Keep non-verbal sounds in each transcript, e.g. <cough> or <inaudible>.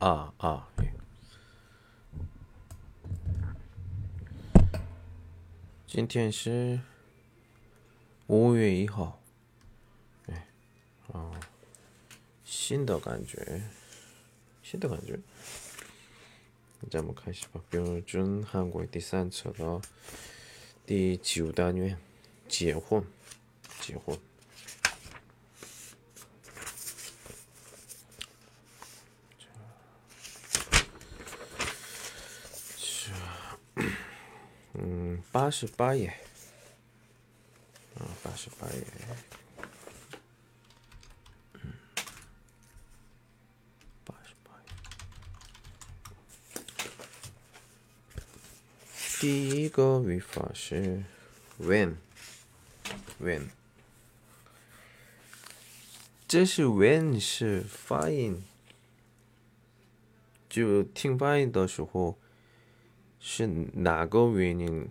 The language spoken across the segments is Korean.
啊啊，今天是五月一号，哎，啊，新的感觉，新的感觉。咱们开始吧，标准韩国第三册的第九单元，结婚，结婚。八十八页，啊，八十八页，嗯，八十八页。第一个语法是 when，when，这是 when 是发音，就听发音的时候是哪个原因？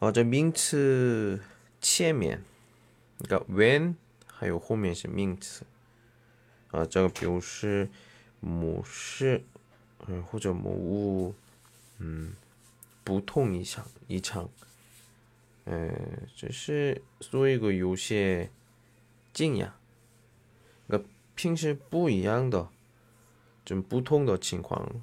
哦，这名词前面，个 when 还有后面是名词，啊，这个表示某事，嗯，或者某物，嗯，不同异常，异常，嗯，只是做一个有些惊讶，那平时不一样的，就不同的情况。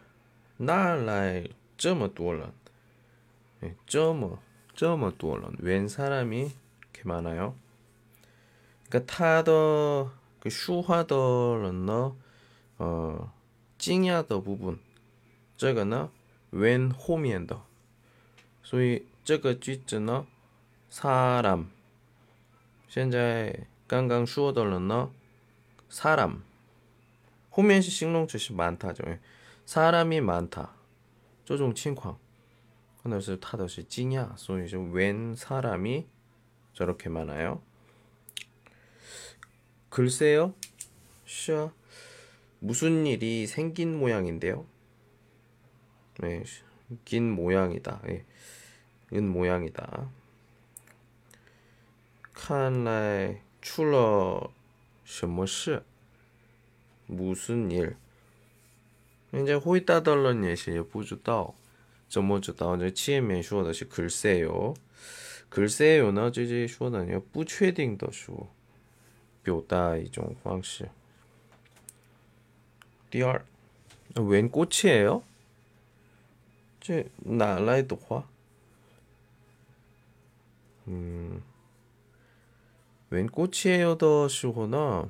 哪来这么多人？哎，这么这么多人，웬사람이이렇게많아 요？ 그타더그슈화더는 너， 呃，惊讶的部分，这个呢웬后面的，所以这个句子呢，사 람， 现在刚刚说的人呢，사 람， 后面是形容词是많다 죠。 사람이 많다. 这种情况可能是他的是惊讶所以是웬 사람이 저렇게 많아요? 글쎄요. 샤 무슨 일이 생긴 모양인데요. 네, 긴 모양이다. 예. 은 모양이다. 칸来出了什么事 무슨 일 人家会大的人也是不知道，怎么知道？这前面说的是글쎄요，글쎄요는这是说的，要不确定的说，表达一种方式。第二，웬 꽃이에요？嗯，웬 꽃이에요的时候呢，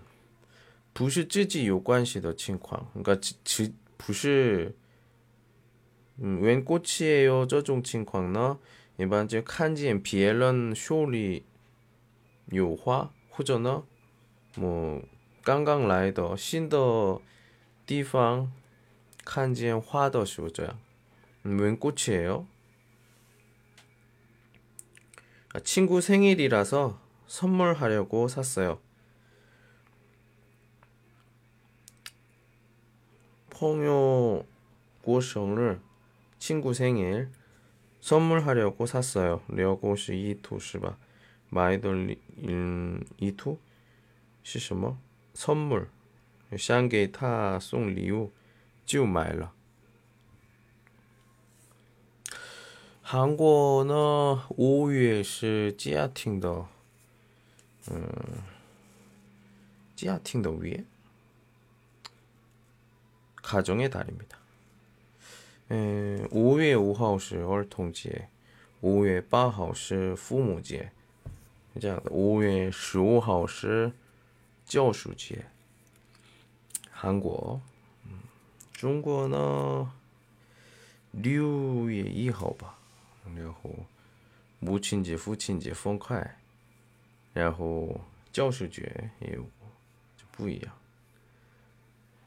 不是自己有关系的情况，그러니까只 不是。嗯，웬꽃이에요这种情况呢，一般就看见别人手里有花，或者呢，么刚刚来的新的地方看见花的时候这样。嗯，웬꽃이에요아친구생일이라서선물하려고샀어요 朋友过生日。 친구 생일 선물하려고 샀어요. 려고시 이투是吧? 마이돌 이투 是什么? 선물. 想给他送礼物就买了. 한국은 5月是家庭的 음, 家庭的 위에 가정의 달입니다. 五月五号是儿童节，五月八号是父母节，这样的。五月十五号是教师节。韩国，嗯，中国呢，六月一号吧，然后母亲节、父亲节分开，然后教师节也有就不一样。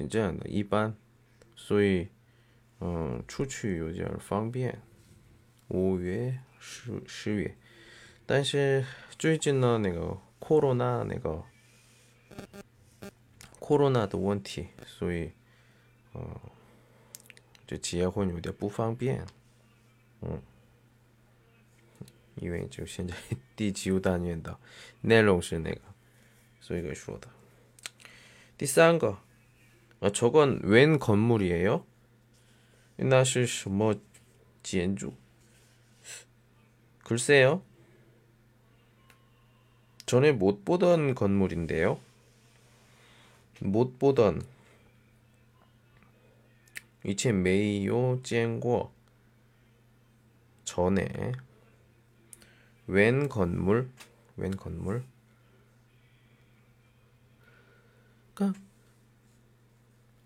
是这样的，一般，所以。嗯，出去有点方便。五月、十十月，但是最近呢，那个 corona 那个 corona 的问题，所以，嗯，就结婚有点不方便。嗯，因为就现在第九单元的内容是那个，所以说的。第三个， 啊，저건웬건물이에요那是什么建筑？글쎄요전에못보던건물인데요못보던이체메요见过전에웬건물웬건물看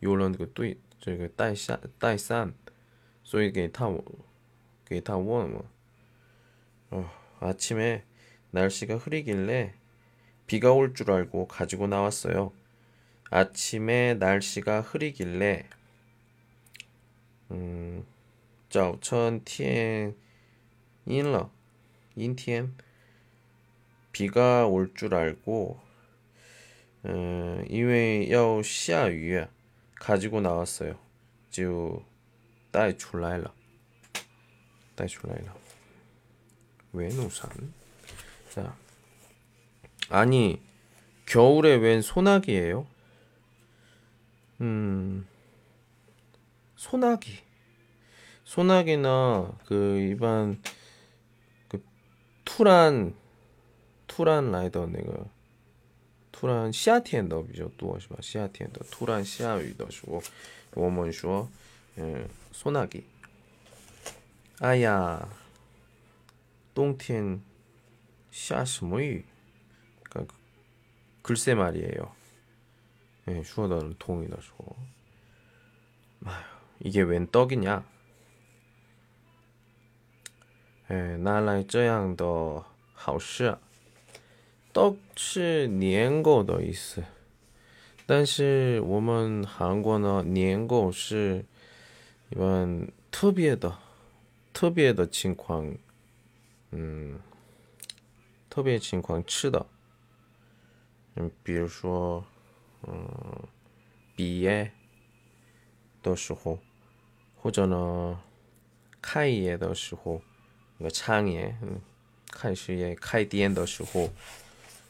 有人这个对这个带伞带伞。所以给他给他问뭐 어, 아침에 날씨가 흐리길래 비가 올 줄 알고 가지고 나왔어요. 아침에 날씨가 흐리길래 음, 早晨天阴了阴天 비가 올 줄 알고 음, 因为要下雨 가지고 나왔어요. 지우 따이 출라일라. 따이 출라일라. 왜 우산? 자. 아니 겨울에 웬 소나기예요? 음. 소나기. 소나기나 그 일반 그 투란 투란 라이더 내가 突然夏天的比较多是吧？夏天的突然下雨的时候，我们说，嗯， 소나기. 아야, 똥텐 샤스모이. 그러니까 글쎄 말이에요. 예, 슈어다는 통이다 슈 아휴, 이게 웬 떡이냐? 예, 拿来这样的好事， 떡是年糕的意思，但是我们韩国呢，年糕是一般特别的、特别的情况，嗯，特别情况吃的，嗯，比如说，嗯，毕业的时候，或者呢，开业的时候，那个创业，嗯，开始业、开店的时候，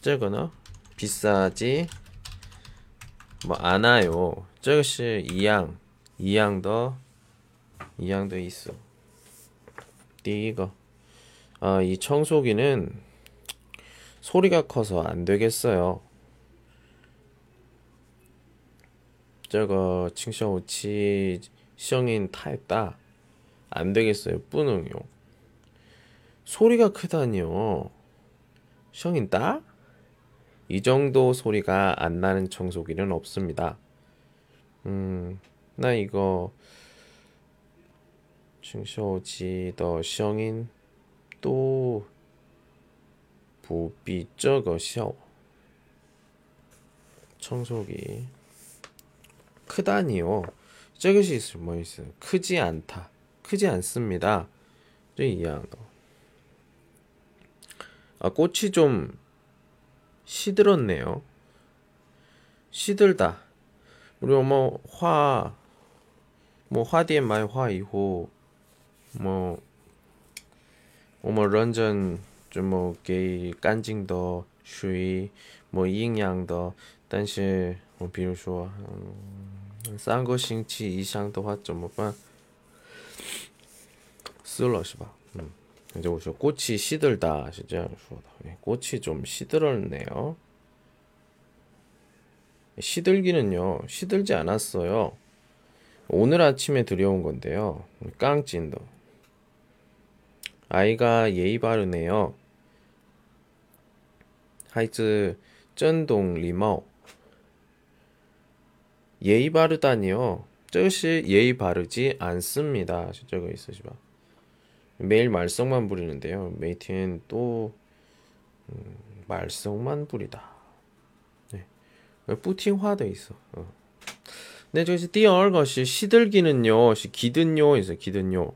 这个呢，비싸지뭐않아 요。 这个是一样一样的，一样的意思。第一个，啊，이 청소기는 소리가 커서 안 되겠어요. 这个 칭셔우치 성인 타입다 안 되겠어요. 뿌능요. 소리가 크다니요. 성인 따? 이 정도 소리가 안 나는 청소기는 없습니다. 음, 나 이거 청소지 더 성인 또 부비 저거 샤워 청소기 크다니요. 저것이 있을 뭐 있어. 크지 않다. 크지 않습니다. 저 이해한 거. 아 꽃이 좀 시들었네요. 시들다. 우리 엄마 화, 뭐 화디에 많이 화 이후 뭐 엄마 런전 좀뭐给 깐징더 슈이 뭐营养的 但是 뭐, 比如说 음, 三个星期 이상的话怎么办死了是吧 음. 이제 보시 꽃이 시들다 진짜 예, 꽃이 좀 시들었네요. 시들기는요, 시들지 않았어요. 오늘 아침에 들여온 건데요. 깡찐도 아이가 예의 바르네요. 하이즈 쩐동 리머 예의 바르다니요. 뜻이 예의 바르지 않습니다. 실제가 있으시면. 매일 말썽만 부리는데요. 메이티는 또 음, 말썽만 부리다. 네. 뿌팅화도 있어. 어. 네, 저기서 띠얼것이 시들기는요, 기든요, 있어 기든요.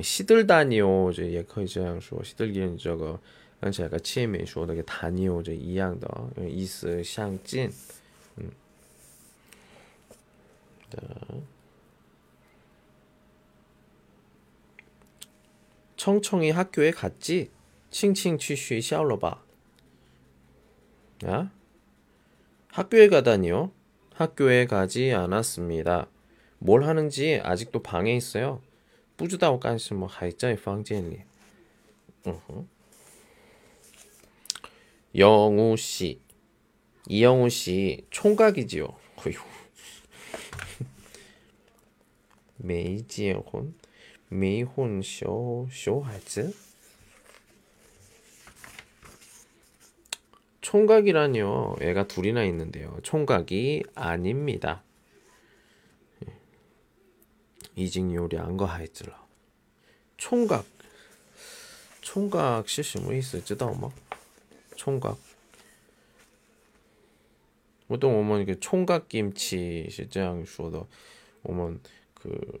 시들다니요, 이제 예커이这样说, 시들기는 저거, 刚才个前面说那个다니요这一样的意思相近。 청청이 학교에 갔지? 칭칭 취쉬 샤올로바. 아? 학교에 가다니요? 학교에 가지 않았습니다. 뭘 하는지 아직도 방에 있어요. 뿌주다오 깐시 뭐 하이자이 방지엔리. 영우 씨, 이영우 씨 총각이지요. <laughs> 메이지의 혼. 没婚小小孩子 총각이라뇨. 애가 둘이나 있는데요. 총각이 아닙니다. 이징 요리 안거 하이즈러. 총각. 총각 시시么 있어知道吗? 총각. 보통 오면 그 총각 김치 是这样说的.我们그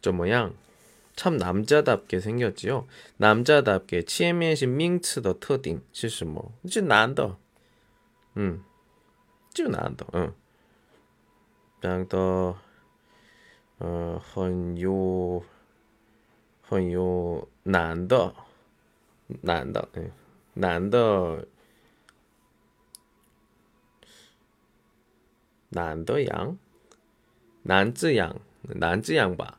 저 모양 참 남자답게 생겼지요. 남자답게 치에미에신 민츠 더 터딩 실수 뭐. 이제 난더. 음. 이제 난더. 응. 양더 어, 헌요 헌요 난더. 난더. 응. 예. 난더 난더 양. 난즈 양. 난즈 양 봐.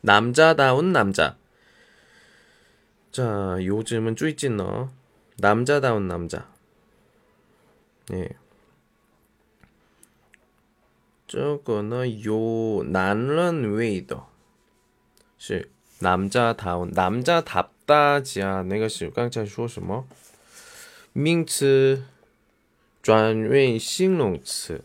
남자다운 남자. 자, 요즘은 쭈이찐너. 남자다운 남자. 네. 这个呢有男人味的是 남자다운 남자답다지아 那个是刚才说什么名词转为形容词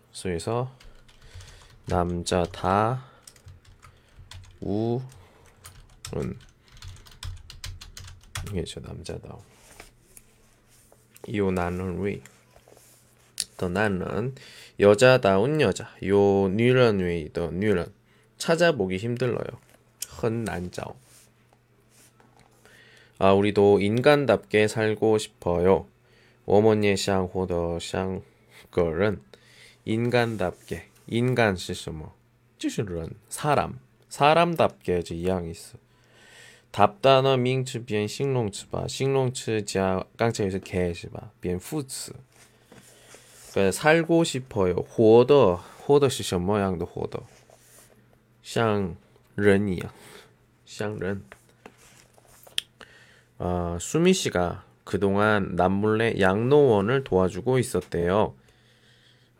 그래서 남자 다 우은 이게죠 남자다 요 나는 위. 더 나는 여자다운 여자. 요女人 위. 더女人 찾아보기 힘들어요. 很难找. 아, 우리도 인간답게 살고 싶어요. 我们也想活得像个人。 인간답게 인간 是什么?就是人 사람 사람답게 这一样意思 답단어 名词变形容词吧形容词加刚才是개是吧变副词 살고 싶어요 活的活的是什么样的活的像人一样像人 아, 수미 씨가 그동안 남몰래 양로원을 도와주고 있었대요.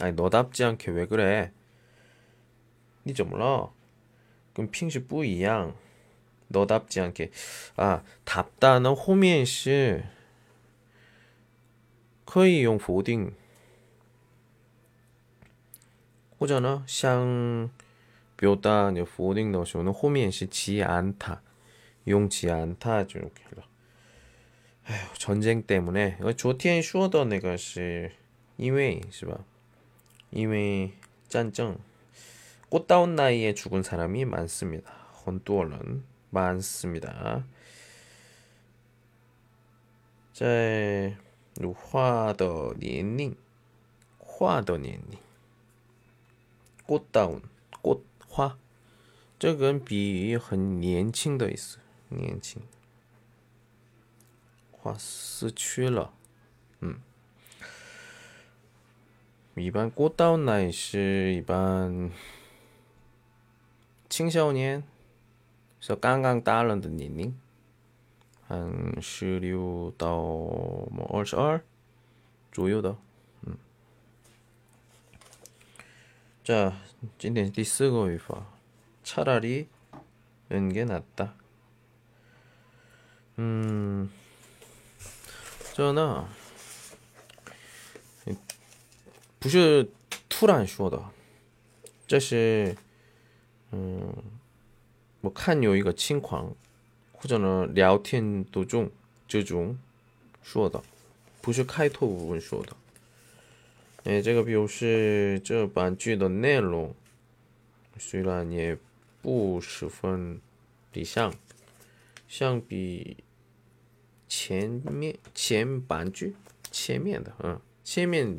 아니 너답지 않게 왜 그래? 니좀 몰라. 그럼 핑시 뿌이양. 너답지 않게. 아 답다는 호미엔시 커이용 보딩. 호잖아 샹. 묘다 네, 보딩 넣으시면 호미엔시 지 않다 용지 않다 이렇게 해라. 에휴 전쟁 때문에. 어, 조티엔 슈어더 내가시 이웨이 시바 이외 짠증 꽃다운 나이에 죽은 사람이 많습니다. 헌뚜얼은 많습니다. 자, 화더 니엔닝 화더 니엔닝 꽃다운 꽃화 这跟比喻很年轻的意思，年轻。花死去了。 이반 꽃다운 나이시 이반 칭샤오니엔. 그래서 깡깡 따른드 니닝 한 시류 다오 뭐 얼얼? 조요다 음. 자, 찐텐 디스고 위파 차라리 은게 낫다. 음, 저나 不是突然说的，这是嗯，我看有一个情况，或者呢聊天途中这种说的，不是开头部分说的。哎，这个比如是这版剧的内容，虽然也不十分理想，相比前面前版剧前面的，嗯，前面。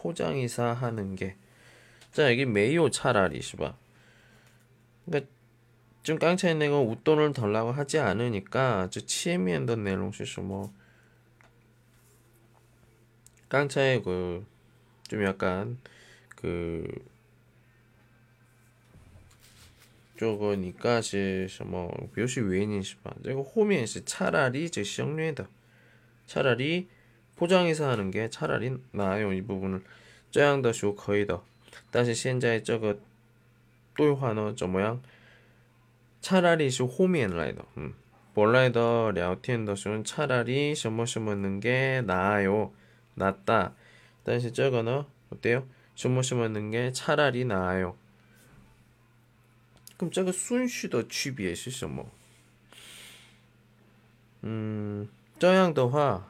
포장이사 하는 게. 자, 여기 메이오 차라리 시바. 그러니까 좀 깡차있는 건 웃돈을 덜라고 하지 않으니까 저 치에미엔더 내롱시쇼 뭐 깡차에 그좀 약간 그 쪼거니까, 시, 뭐, 요시 웨인이시바. 이거 호미엔시 차라리, 저 시험료에다 차라리 포장해서 하는 게 차라리 나아요. 이 부분을 쩌양더쇼 거의더 다시 시행자의 저거 또요화너 저 모양 차라리 쇼 호미엔 라이더 음. 몰라이더 랴오티엔더쇼는 차라리 쇼머쇼머는 게 나아요. 낫다. 다시 저거는 어때요? 쇼머쇼머는 게 차라리 나아요. 그럼 저거 순쉬더 취비에 시셔 뭐. 음, 저양 더화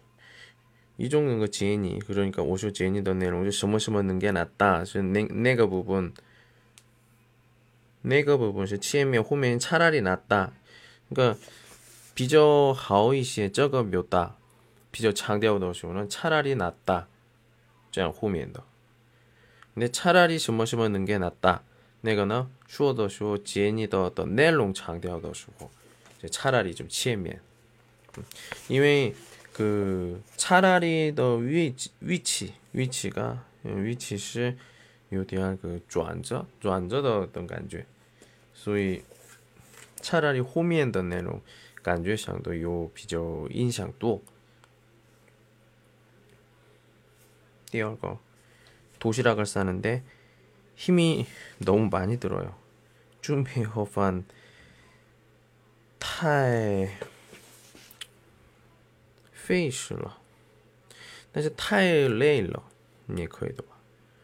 이종은 그 지인이 그러니까 오쇼 지인이 너네를 오쇼 심어심었는 게 낫다. 내가 부분 내가 부분 치에미의 호면 차라리 낫다. 그러니까 비저 하오이시에 저거 묘다. 비저 창대하고는 차라리 낫다. 这样后面的 근데 차라리 심어심었는 게 낫다. 내가 나 슈어더슈어 지엔이더 더 내롱 창대하더슈고 차라리 좀 치에미. 음. 因为 그 차라리 더 위치 위치 위치가 예, 위치 시 요디한 그 좌저 좌저의 어떤 감정. 소위 차라리 호미엔더 내용 감정上도 요 비교 인상도 띄어거 도시락을 싸는데 힘이 너무 많이 들어요. 준비 허반 타이 费事了，但是太累了也可以的吧？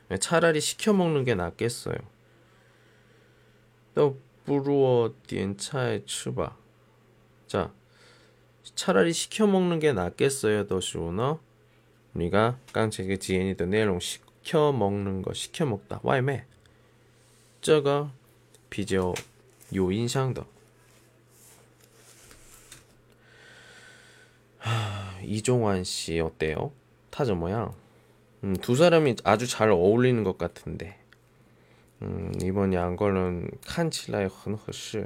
예, 예, 차라리 시켜 먹는 게 낫겠어요. 너 부르어 딘차에 추바. 자, 차라리 시켜 먹는 게 낫겠어요. 더시오너 우리가 깡체게 지엔이 더 내용 시켜 먹는 거 시켜 먹다. 와이메. 저거 비교 요인상도. 하. 이종환 씨 어때요? 타저 모양 음, 두 사람이 아주 잘 어울리는 것 같은데 음, 이번 양걸은 칸칠라의 헌허시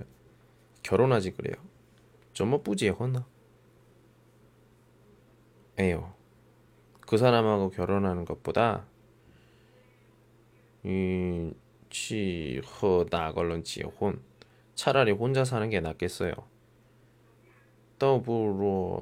결혼하지 그래요. 좀 뿌지혼나 에요. 그 사람하고 결혼하는 것보다 이 취허다 걸런 지혼 차라리 혼자 사는 게 낫겠어요. 더불어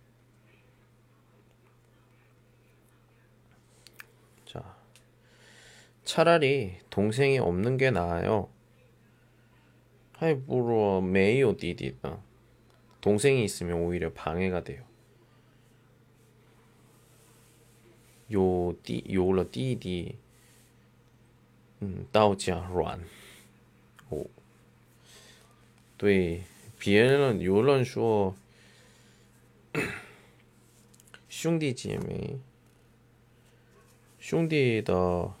차라리 동생이 없는 게 나아요. 하이부러 메이오 디디다. 동생이 있으면 오히려 방해가 돼요. 有弟有了弟弟，嗯，刀架软。哦，对，别人有人说兄弟姐妹，兄弟的 <clears throat>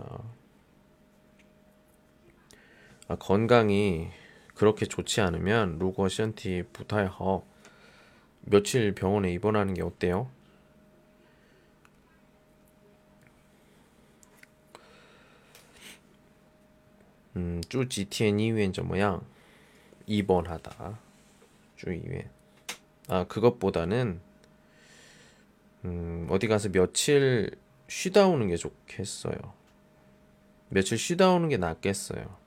어. 아, 건강이 그렇게 좋지 않으면 루거 시언티 부타이허 며칠 병원에 입원하는 게 어때요? 음, 주 GTN 이후엔 저 뭐야? 입원하다. 주 이후엔. 아, 그것보다는 음, 어디 가서 며칠 쉬다 오는 게 좋겠어요. 며칠 쉬다 오는 게 낫겠어요.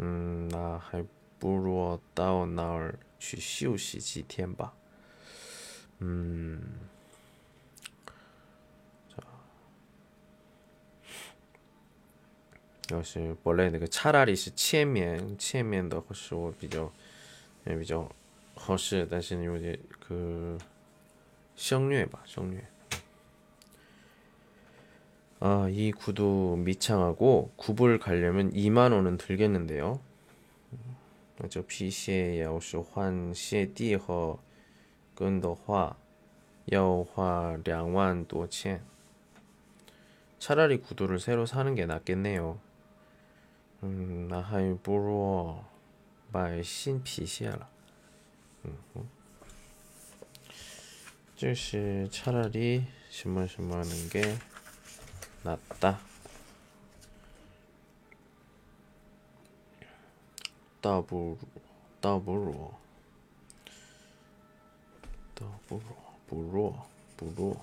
음, 나还不如到那儿去休息几天吧. 음. 就是本来那个차라리是前面前面的是我比较也比较合适，但是有点그省略吧省略。 아, 이 구두 미창하고 굽을 가려면 2만 원은 들겠는데요. 저 피鞋要是换鞋底和跟的话要花2万多钱. 차라리 구두를 새로 사는 게 낫겠네요. 嗯，那还不如买新皮鞋了。嗯哼，就是차라리什么什么는 那大。大不如，倒不如，倒不如，不如，不如。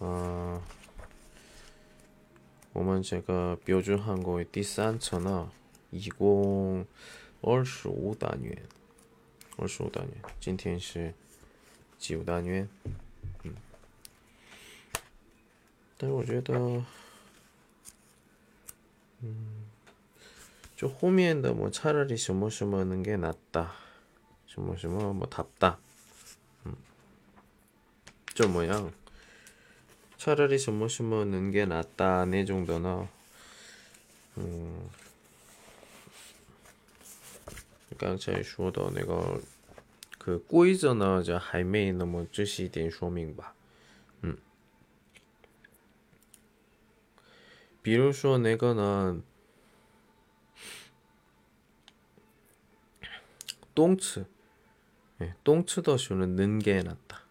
嗯，我们这个标准韩国的第三层呢，一共二十五单元，二十五单元，今天是九单元。 但是我觉得，嗯，就后面的뭐차라리什么什么는게낫 다， 什么什么뭐답 다， 嗯，就么样？ 차라리什么 什么는 게 낫다 네 정도나 음, 刚才说的那个，个规则呢，就还没那么仔细一点说明吧。嗯， 比如说那个呢， 动词， 네, 动词的时候는 는게 낫다.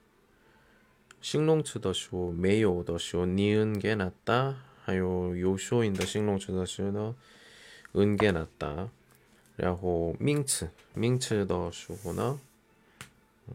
形容词的时候没有的时候，니은 게 낫다 还有有说音的形容词的时呢，恩给낫다然后名词名词的时候呢，嗯，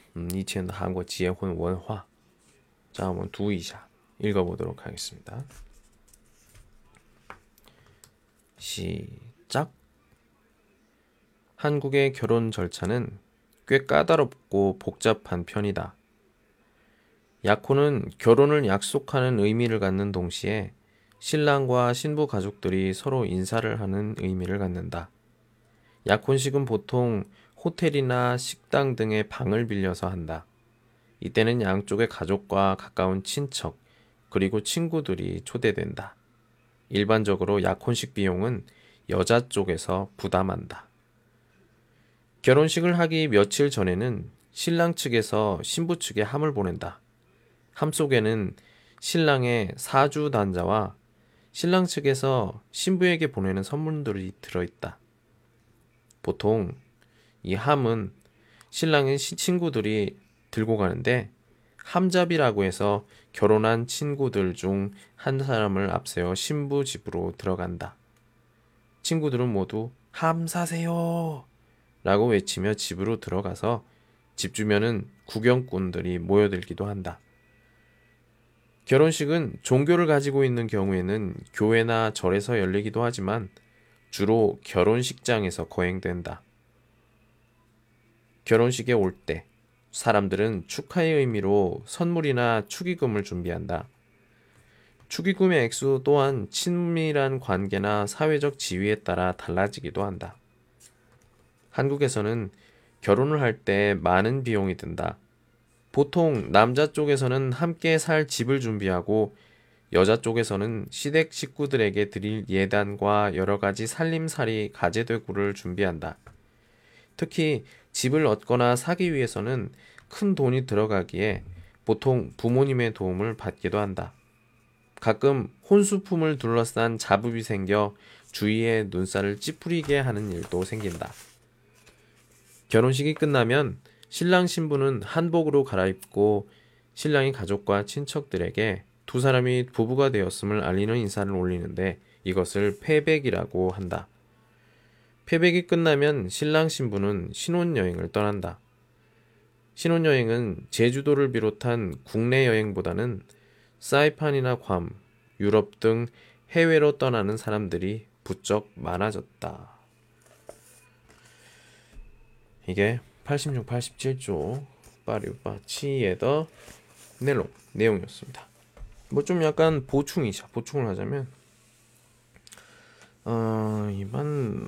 음, 2000더 한국 지혜혼 원화. 자, 한번 두이샤 읽어보도록 하겠습니다. 시작. 한국의 결혼 절차는 꽤 까다롭고 복잡한 편이다. 약혼은 결혼을 약속하는 의미를 갖는 동시에 신랑과 신부 가족들이 서로 인사를 하는 의미를 갖는다. 약혼식은 보통 호텔이나 식당 등의 방을 빌려서 한다. 이때는 양쪽의 가족과 가까운 친척, 그리고 친구들이 초대된다. 일반적으로 약혼식 비용은 여자 쪽에서 부담한다. 결혼식을 하기 며칠 전에는 신랑 측에서 신부 측에 함을 보낸다. 함 속에는 신랑의 사주 단자와 신랑 측에서 신부에게 보내는 선물들이 들어있다. 보통 이 함은 신랑의 친구들이 들고 가는데 함잡이라고 해서 결혼한 친구들 중 한 사람을 앞세워 신부 집으로 들어간다. 친구들은 모두 함 사세요 라고 외치며 집으로 들어가서 집 주변은 구경꾼들이 모여들기도 한다. 결혼식은 종교를 가지고 있는 경우에는 교회나 절에서 열리기도 하지만 주로 결혼식장에서 거행된다. 결혼식에 올 때 사람들은 축하의 의미로 선물이나 축의금을 준비한다. 축의금의 액수 또한 친밀한 관계나 사회적 지위에 따라 달라지기도 한다. 한국에서는 결혼을 할 때 많은 비용이 든다. 보통 남자 쪽에서는 함께 살 집을 준비하고 여자 쪽에서는 시댁 식구들에게 드릴 예단과 여러 가지 살림살이 가재도구를 준비한다. 특히 집을 얻거나 사기 위해서는 큰 돈이 들어가기에 보통 부모님의 도움을 받기도 한다. 가끔 혼수품을 둘러싼 자부비 생겨 주위에 눈살을 찌푸리게 하는 일도 생긴다. 결혼식이 끝나면 신랑 신부는 한복으로 갈아입고 신랑의 가족과 친척들에게 두 사람이 부부가 되었음을 알리는 인사를 올리는데 이것을 패백이라고 한다. 패백이 끝나면 신랑 신부는 신혼여행을 떠난다. 신혼여행은 제주도를 비롯한 국내 여행보다는 사이판이나 괌, 유럽 등 해외로 떠나는 사람들이 부쩍 많아졌다. 이게 86, 87조 빠리우빠 치에더 내용 내용이었습니다. 뭐 좀 약간 보충이죠. 보충을 하자면 어, 이번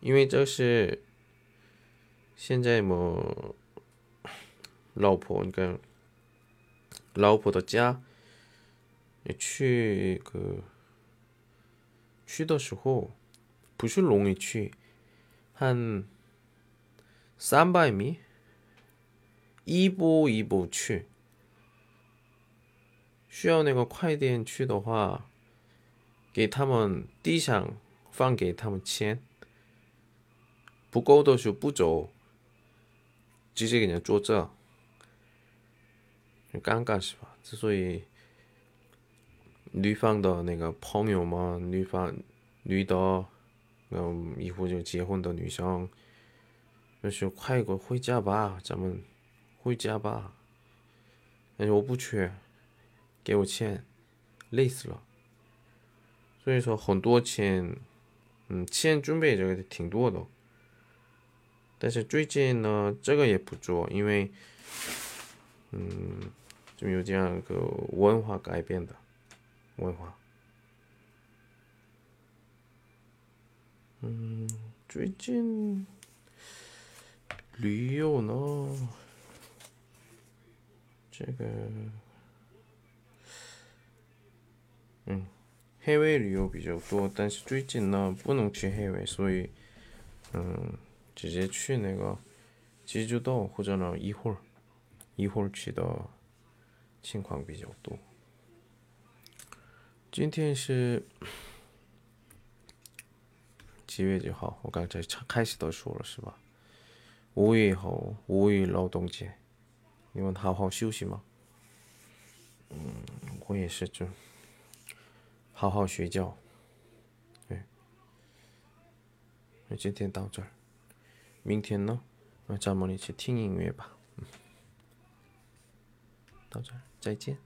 因为这是。现在么。老婆，你看。老婆的家。你去个。去的时候。不是容易去。很。三百米。一步一步去。需要那个快点去的话。给他们，地上放给他们钱。不够的时候不走，直接给人家坐这。很尴尬是吧？之所以女方的那个朋友们，女方女的，嗯，以后就结婚的女生，就说快给我回家吧，咱们回家吧。但是我不去，给我钱，累死了。所以说很多钱，嗯，钱准备这个挺多的。但是最近呢，这个也不做，因为，嗯，就有这样一个文化改变的文化。嗯，最近旅游呢，这个，嗯，海外旅游比较多，但是最近呢不能去海外，所以，嗯，直接去那个济州岛或者呢一会儿一会儿去的情况比较多。今天是几月几号？我刚才开始都说了是吧？五月后五一劳动节，你们好好休息吗？嗯，我也是，就好好睡觉。对，那今天到这儿，明天呢，那咱们一起听音乐吧。嗯，到这儿，再见。